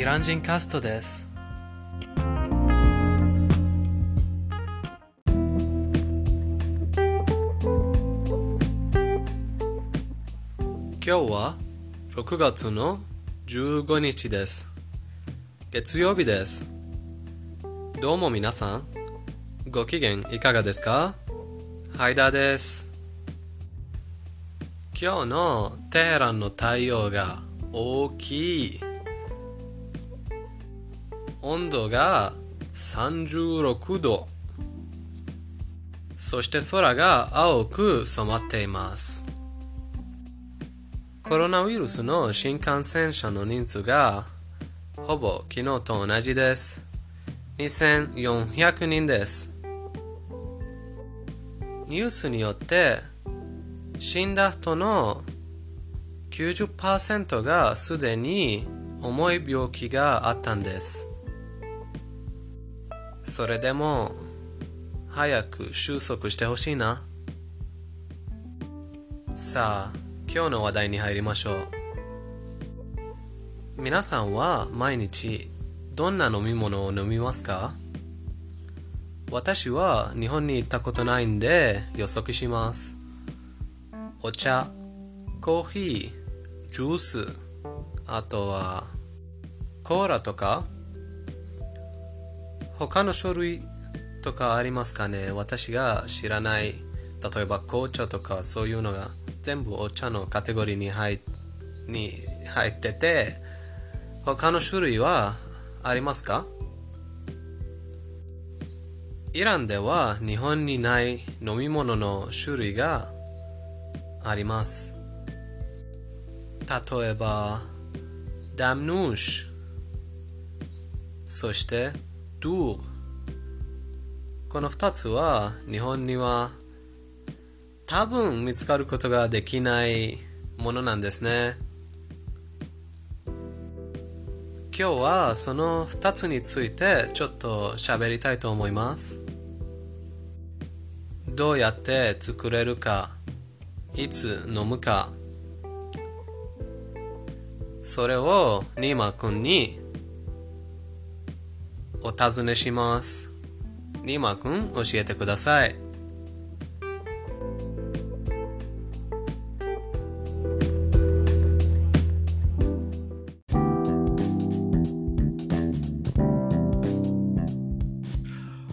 イラン人カストです。今日は6月の15日です。月曜日です。どうも皆さん、ご機嫌いかがですか？ハイダです。今日のテヘランの太陽が大きい。温度が36度。そして空が青く染まっています。コロナウイルスの新感染者の人数がほぼ昨日と同じです。2400人です。ニュースによって死んだ人の90%がすでに重い病気があったんです。それでも早く収束してほしいな。さあ、今日の話題に入りましょう。皆さんは毎日どんな飲み物を飲みますか？私は日本に行ったことないんで予測します。お茶、コーヒー、ジュース、あとはコーラとか他の書類とかありますかね？私が知らない例えば紅茶とかそういうのが全部お茶のカテゴリーに入に入ってて他の種類はありますか？イランでは日本にない飲み物の種類があります。例えばダムヌーシュ。そしてドゥこの2つは日本には多分見つかることができないものなんですね。今日はその2つについてちょっと喋りたいと思います。どうやって作れるかいつ飲むか。それをニーマくんにお尋ねします。ニーマくん教えてください。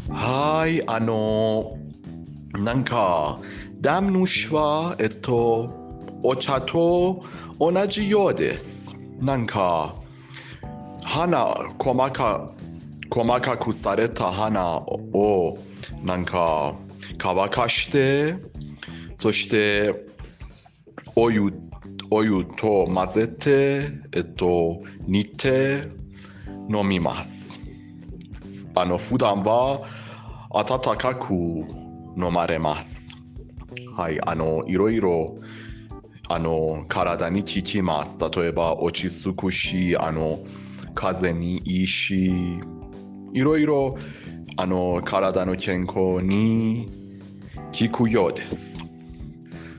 はい、あの、なんか、ダムヌシは、えっと、お茶と同じようです。なんか、花、細か、細かくされた花を、なんか、乾かして、そして、お湯、お湯と混ぜて、えっと、煮て飲みます。あの、普段は温かく飲まれます。はい、あの、いろいろ、あの、体に効きます。例えば、落ち着くし、あの、風にいいし、いろいろ、あの、体の健康に効くようです。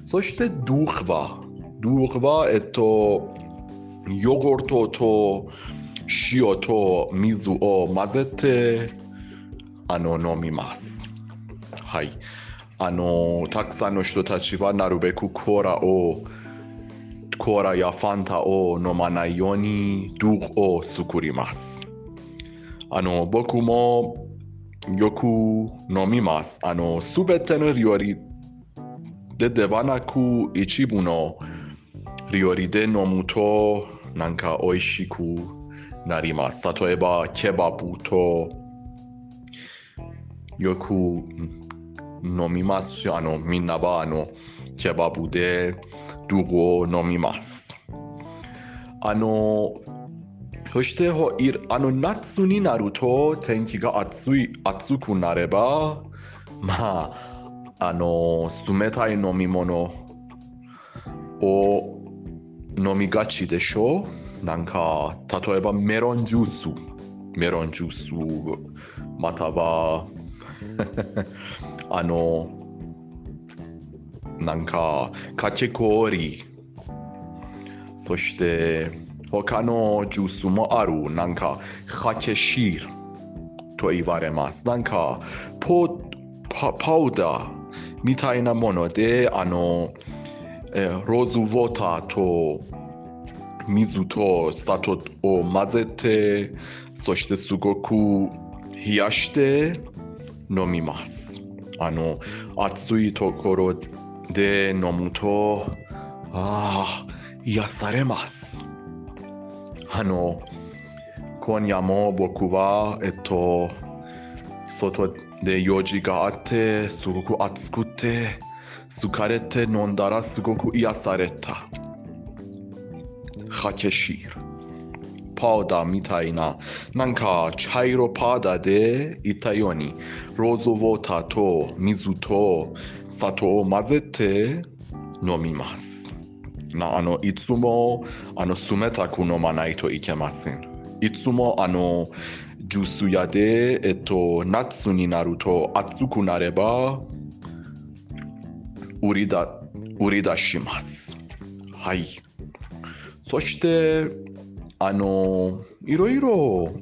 そして、ドゥーは、ドゥーは、えっと、ヨーグルトと塩と水を混ぜてあの飲みます。はい。あの、たくさんの人たちはなるべくコーラを、コーラやファンタを飲まないようにドゥーを作ります。あの、僕もよく飲みます。あの、すべての料理でではなく一部の料理で飲むとなんか美味しくなります。例えば、ケバブとよく飲みますし、あの、みんなはあの、ケバブでドゥを飲みます。あの、そしてあの夏になると天気が暑い暑くなれば、まあ、あの、冷たい飲み物を飲みがちでしょうなんか、例えばメロンジュース、メロンジュース、または、あの、なんかかき氷そして他のジュースもあるなんかかけしると言われますなんかポパパウダーみたいなものであの、えー、ローズウォーターと水と砂糖を混ぜてそしてすごく冷やして飲みますあの暑いところで飲むと、ああ、癒されます。あの、今夜も僕は、えっと、外で用事があって、すごく暑くて、疲れて飲んだらすごく癒された。ハケシール。パウダーみたいな、なんか茶色パウダーで言ったように、ローズウォーターと水と砂糖を混ぜて飲みます。なあのいつもあの冷たく飲まないといけません。いつもあのジュース屋で、えっと、夏になると暑くなれば売りだ売り出します。はい。そして、あの、いろいろ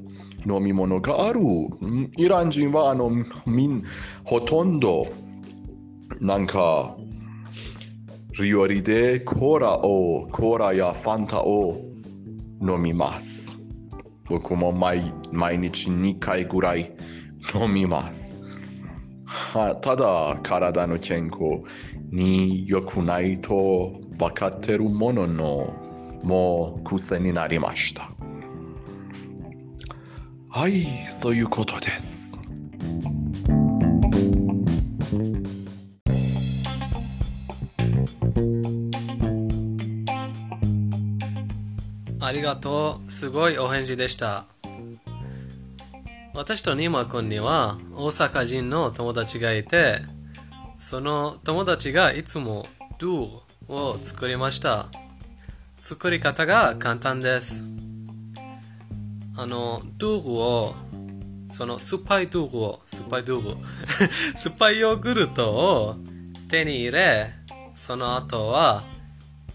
飲み物がある。イラン人はあのみんほとんどなんか料理でコーラを、コーラやファンタを飲みます。僕も毎毎日2回ぐらい飲みます。はただ体の健康に良くないと分かってるもののもう癖になりました。はい、そういうことです。ありがとう。すごいお返事でした。私とニーマ君には大阪人の友達がいて、その友達がいつもドゥーを作りました。作り方が簡単です。あの、ドゥーを、その酸っぱいドゥーを、酸っぱいドゥー酸っぱいヨーグルトを手に入れ、その後は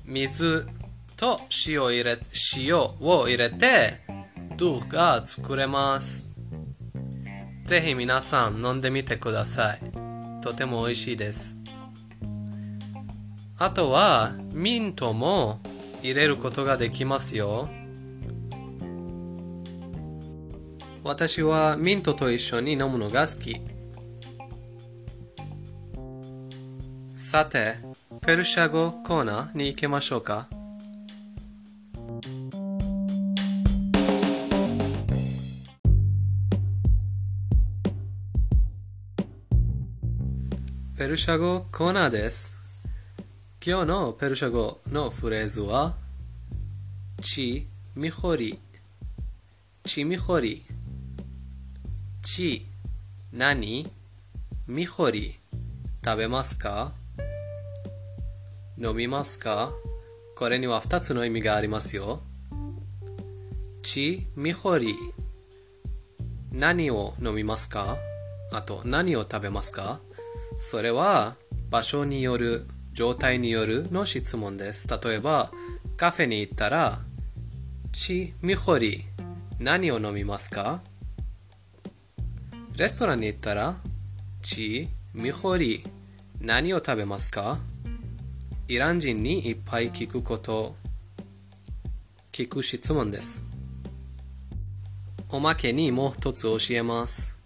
水と塩を入れ塩を入れてドゥが作れます。ぜひ皆さん飲んでみてください。とても美味しいです。あとはミントも入れることができますよ。私はミントと一緒に飲むのが好き。さてペルシャ語コーナーに行きましょうか。ペルシャ語コーナーです。今日のペルシャ語のフレーズは、チミホリ、チミホリ、チ、何、ミホリ、食べますか？飲みますか？これには2つの意味がありますよ。チミホリ、何を飲みますか？あと何を食べますか？それは場所による状態によるの質問です。例えばカフェに行ったらチミホリ何を飲みますかレストランに行ったらチミホリ何を食べますかイラン人にいっぱい聞くこと聞く質問ですおまけにもう一つ教えます。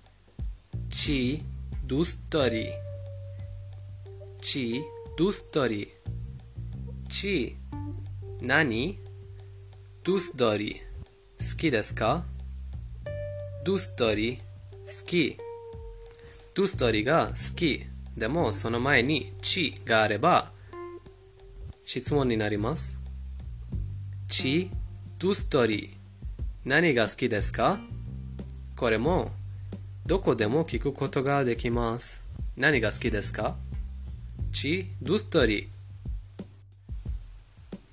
チドゥストリチドゥストリチ何ドゥストリ好きですか？ドゥストリ好き。ドゥストリが好き。でもその前にチがあれば質問になります。チドゥストリ何が好きですか？これもどこでも聞くことができます。何が好きですか？チドゥストリ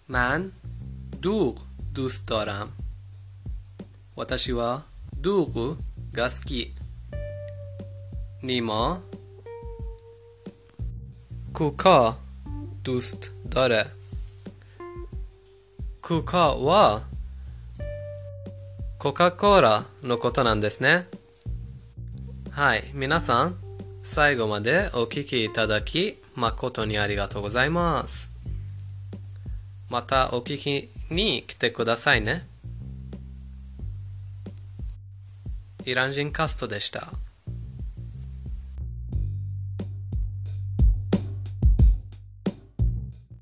من دوغ دوست دارم 私はドゥーグが好きニマクカドゥストダレクカは コカ・コーラのことなんですね。はい、皆さん、最後までお聞きいただき、 誠にありがとうございます。またお聞きに来てくださいね。イラン人カストでした。